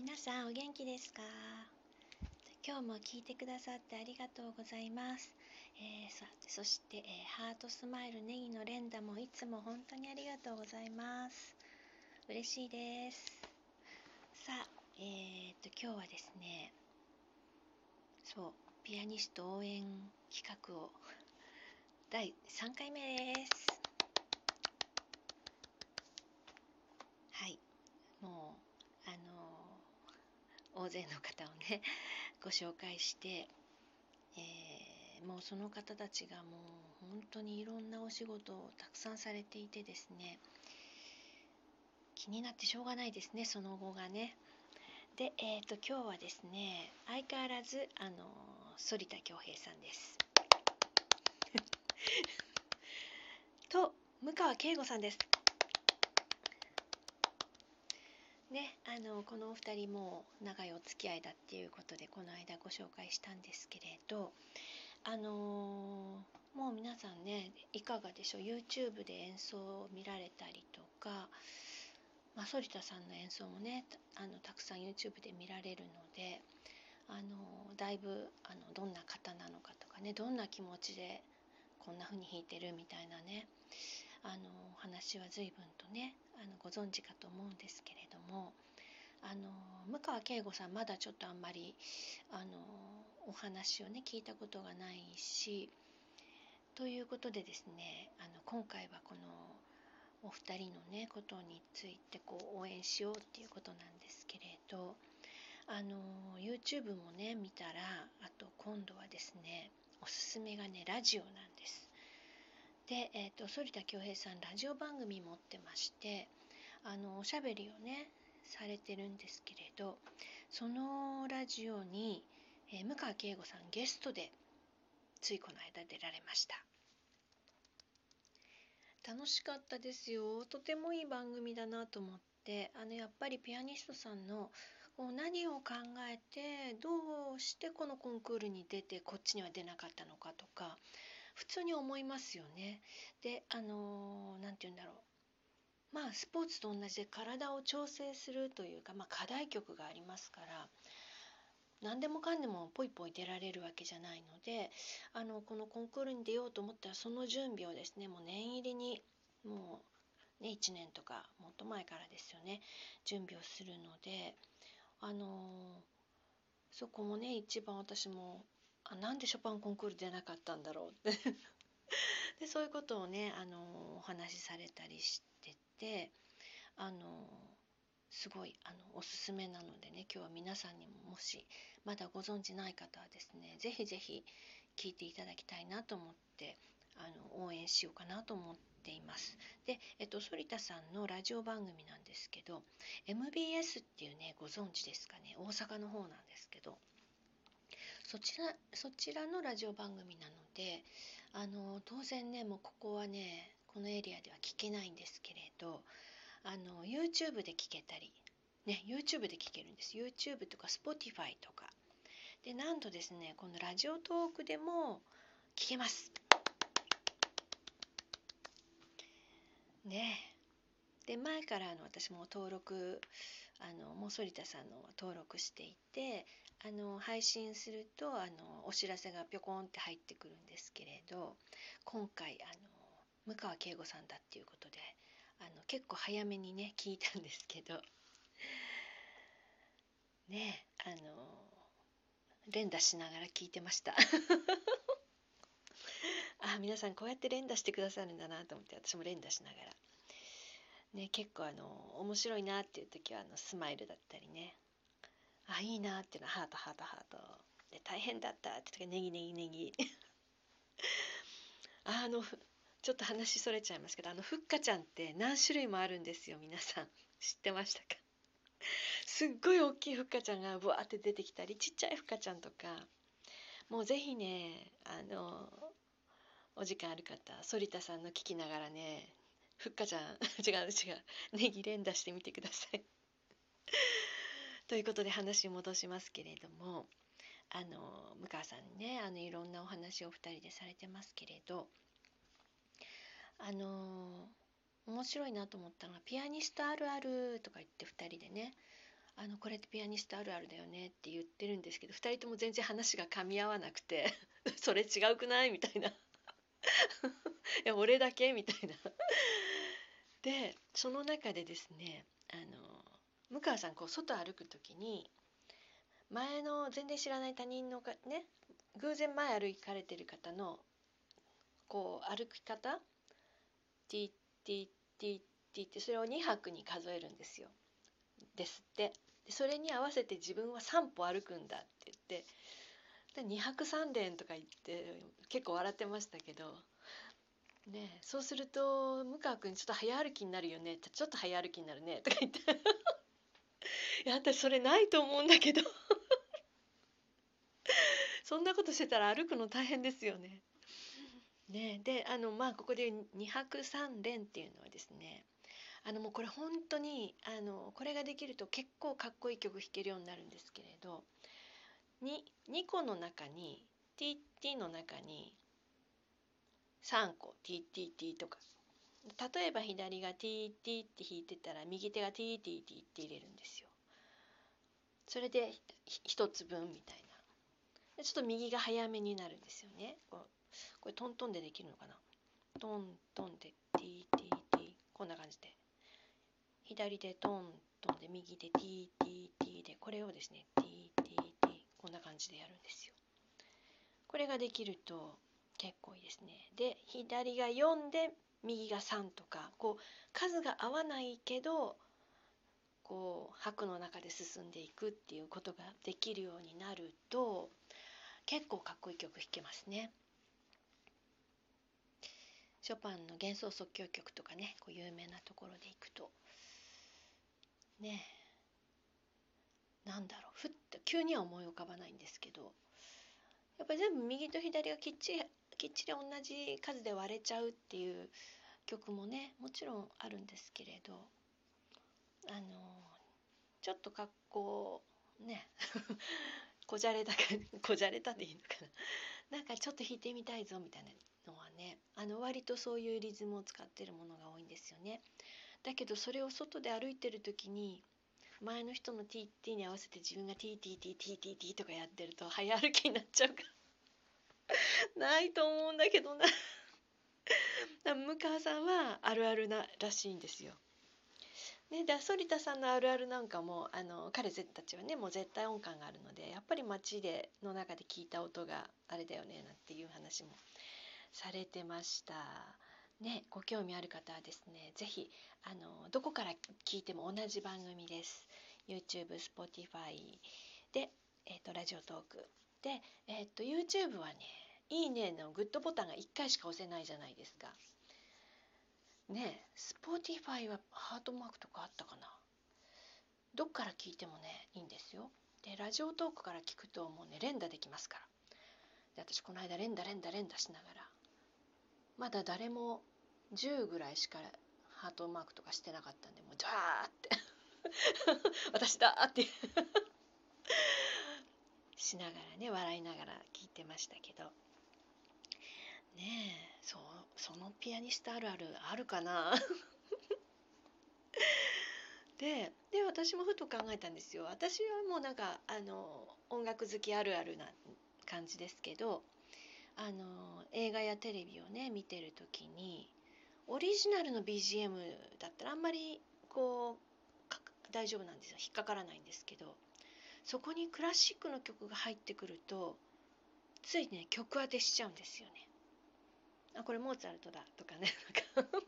皆さんお元気ですか？今日も聞いてくださってありがとうございます、えーそして、えーハートスマイルネギの連打もいつも本当にありがとうございます。嬉しいです。さあえー、っと今日はですねそうピアニスト応援企画を第3回目ですはいもうあの大勢の方をね ご紹介して、えーもうその方たちがもう本当にいろんなお仕事をたくさんされていてですね気になってしょうがないですねその後がね。で、えー、と今日はですね相変わらずあの反田恭平さんです。と向川圭吾さんですね、あのこのお二人も長いお付き合いだっていうことでこの間ご紹介したんですけれどあのーもう皆さんねいかがでしょう？YouTube で演奏を見られたりとか、まあ、反田さんの演奏もねたあのたくさん YouTube で見られるので、あのーだいぶあのどんな方なのかとかねどんな気持ちでこんな風に弾いてるみたいなねあのお話は随分とねあのご存知かと思うんですけれどもあの向川圭吾さんまだちょっとあんまりあのお話をね聞いたことがないしということでですねあの今回はこのお二人のねことについてこう応援しようっていうことなんですけれどあの YouTube もね見たらあと今度はですねおすすめがねラジオなんです。で、えー、と反田恭平さんラジオ番組持ってましてあのおしゃべりをねされてるんですけれどそのラジオに、えー向川圭吾さんゲストでついこの間出られました。楽しかったですよ。とてもいい番組だなと思って。あのやっぱりピアニストさんのこう何を考えてどうしてこのコンクールに出てこっちには出なかったのかとか普通に思いますよね。であの何て言うんだろう。まあスポーツと同じで体を調整するというか、まあ、課題曲がありますから何でもかんでもポイポイ出られるわけじゃないのであのこのコンクールに出ようと思ったらその準備をですねもう念入りにもう、ね、1年とかもっと前からですよね準備をするのであのそこもね一番私もあなんでショパンコンクール出なかったんだろうって。でそういうことをねあのお話しされたりしててあのすごいあのおすすめなのでね今日は皆さんにももしまだご存知ない方はですねぜひぜひ聞いていただきたいなと思ってあの応援しようかなと思っています。で、えっと、反田さんのラジオ番組なんですけど MBS っていうねご存知ですかね大阪の方なんですけどそちらそちらのラジオ番組なのであの当然ねもうここはねこのエリアでは聞けないんですけれどあの YouTube で聞けたり、ね、YouTube で聞けるんです。YouTube とか Spotify とか。でなんとですねこのラジオトークでも聞けます。ね。で前からあの私も登録あのもう反田さんの登録していてあの配信するとあのお知らせがぴょこんって入ってくるんですけれど今回あの向川圭吾さんだっていうことであの結構早めにね聞いたんですけど。ねあの連打しながら聞いてました。あ皆さんこうやって連打してくださるんだなと思って私も連打しながら。ね結構あの面白いなっていう時はあのスマイルだったりね。あいいなっていうのはハートハートハート。で大変だったって時はネギネギネギ。あのちょっと話それちゃいますけどあのふっかちゃんって何種類もあるんですよ皆さん。知ってましたか？すっごい大きいふっかちゃんがブワーって出てきたりちっちゃいふっかちゃんとか。もうぜひねあのお時間ある方反田さんの聞きながらねふっかちゃん 違う違うネギ連打してみてください。ということで話戻しますけれどもあの向川さんねあのいろんなお話をお二人でされてますけれどあの面白いなと思ったのが「ピアニストあるある」とか言って2人でね。あのこれってピアニストあるあるだよねって言ってるんですけど2人とも全然話が噛み合わなくて それ違うくないみたいな。いや俺だけみたいな。でその中でですねあの向川さんこう外歩く時に前の全然知らない他人のかね偶然前歩かれてる方のこう歩き方ティティティティってそれを2拍に数えるんですよ。ですって。でそれに合わせて自分は3歩歩くんだって言って。で2拍3連とか言って結構笑ってましたけど、ね、そうすると向川君ちょっと早歩きになるよね。ちょっと早歩きになるね。とか言って。いや私それないと思うんだけど。そんなことしてたら歩くの大変ですよね。ね。であのまあここで2泊3連っていうのはですねあのもうこれ本当にあのこれができると結構かっこいい曲弾けるようになるんですけれど 2, 2個の中に TT の中に3個 TTT とか例えば左が TT って弾いてたら右手が TTT って入れるんですよ。それで1つ分みたいな。ちょっと右が早めになるんですよね。こうこれトントンでできるのかな？トントンで TTT こんな感じで。左でトントンで右で TTT で。これをですね TTT こんな感じでやるんですよ。これができると結構いいですね。で左が4で右が3とか。こう数が合わないけどこう拍の中で進んでいくっていうことができるようになると結構かっこいい曲弾けますね。ショパンの幻想即興曲とかねこう有名なところでいくと。ね。なんだろう。ふっと急には思い浮かばないんですけど。やっぱり全部右と左がきっちりきっちり同じ数で割れちゃうっていう曲もねもちろんあるんですけれど。あのちょっと格好ね。こじゃれたかこじゃれたでいいのかな。なんかちょっと弾いてみたいぞみたいな。ねあの割とそういうリズムを使ってるものが多いんですよね。だけどそれを外で歩いてる時に前の人の TT に合わせて自分が TTTTTT とかやってると早歩きになっちゃうから ないと思うんだけどな 向川さんはあるあるならしいんですよ。ね、で反田さんのあるあるなんかもあの彼たちはねもう絶対音感があるのでやっぱり街での中で聞いた音があれだよねなんていう話もされてました。ね、ご興味ある方はですね是非あのどこから聞いても同じ番組です。YouTube、Spotify で、えーと、ラジオトークで、えーと YouTube はね「いいね」のグッドボタンが1回しか押せないじゃないですか。ねスポーティファイはハートマークとかあったかなどっから聞いてもねいいんですよでラジオトークから聞くともうね連打できますからで私この間連打連打連打しながらまだ誰も10ぐらいしかハートマークとかしてなかったんでもうジャーって。私だって。しながらね笑いながら聞いてましたけど。ねえそそのピアニストあるあるあるかな。でで私もふと考えたんですよ。私はもうなんかあの音楽好きあるあるな感じですけどあの映画やテレビをね見てる時にオリジナルの BGM だったらあんまりこう大丈夫なんですよ引っかからないんですけどそこにクラシックの曲が入ってくるとついね曲当てしちゃうんですよね。あこれモーツァルトだとかねなんか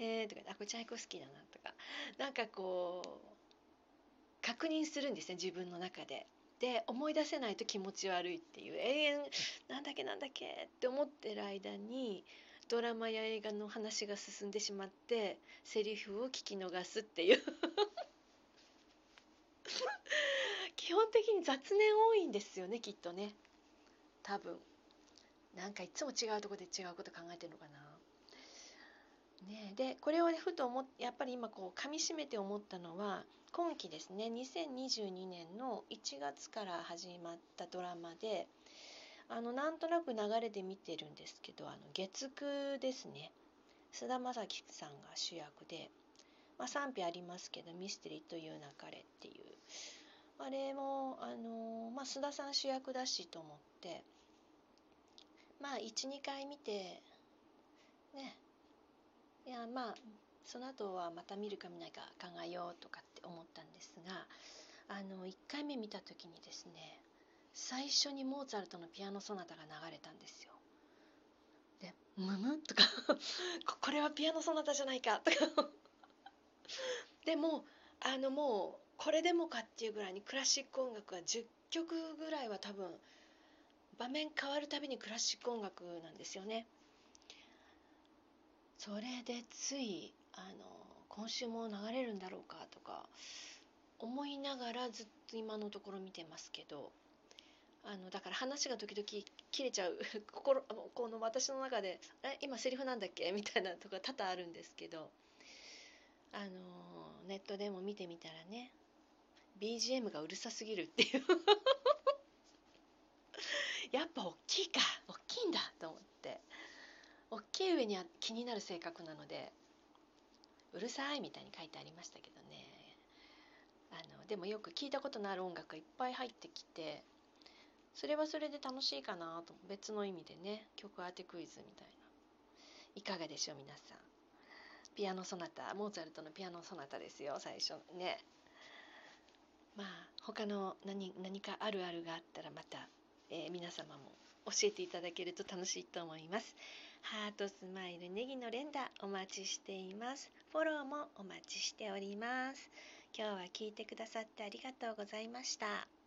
へえとかあこれチャイコスキーだなとかなんかこう確認するんですね自分の中で。で思い出せないと気持ち悪いっていう永遠なんだっけなんだっけって思ってる間にドラマや映画の話が進んでしまってセリフを聞き逃すっていう。基本的に雑念多いんですよねきっとね。多分。なんかいつも違うとこで違うこと考えてるのかな。ね、でこれを、ふと思っやっぱり今こう噛みしめて思ったのは今期ですね。2022年の1月から始まったドラマであのなんとなく流れで見てるんですけどあの月9ですね。菅田将暉さんが主役でまあ、賛否ありますけど「ミステリーという流れ」っていう。あれもあの、まあ、須田さん主役だしと思ってまあ12回見てね。いやまあその後はまた見るか見ないか考えようとかって思ったんですがあの1回目見た時にですね最初にモーツァルトのピアノソナタが流れたんですよ。で「むむ?」とか これはピアノソナタじゃないか」とか でもあのもうこれでもかっていうぐらいにクラシック音楽は10曲ぐらいは多分場面変わるたびにクラシック音楽なんですよね。それでついあの今週も流れるんだろうかとか思いながらずっと今のところ見てますけどあのだから話が時々切れちゃう 心この私の中で「え今セリフなんだっけ?」みたいなとか多々あるんですけどあのネットでも見てみたらね BGM がうるさすぎるっていう やっぱ大きいか大きいんだと思って大きい上には気になる性格なのでうるさいみたいに書いてありましたけどね。あのでもよく聞いたことのある音楽がいっぱい入ってきてそれはそれで楽しいかなと別の意味でね曲当てクイズみたいな。いかがでしょう皆さん。ピアノソナタモーツァルトのピアノソナタですよ最初ね。まあ他の何何かあるあるがあったらまた、えー、皆様も教えていただけると楽しいと思います。ハートスマイルネギの連打お待ちしています。フォローもお待ちしております。今日は聞いてくださってありがとうございました。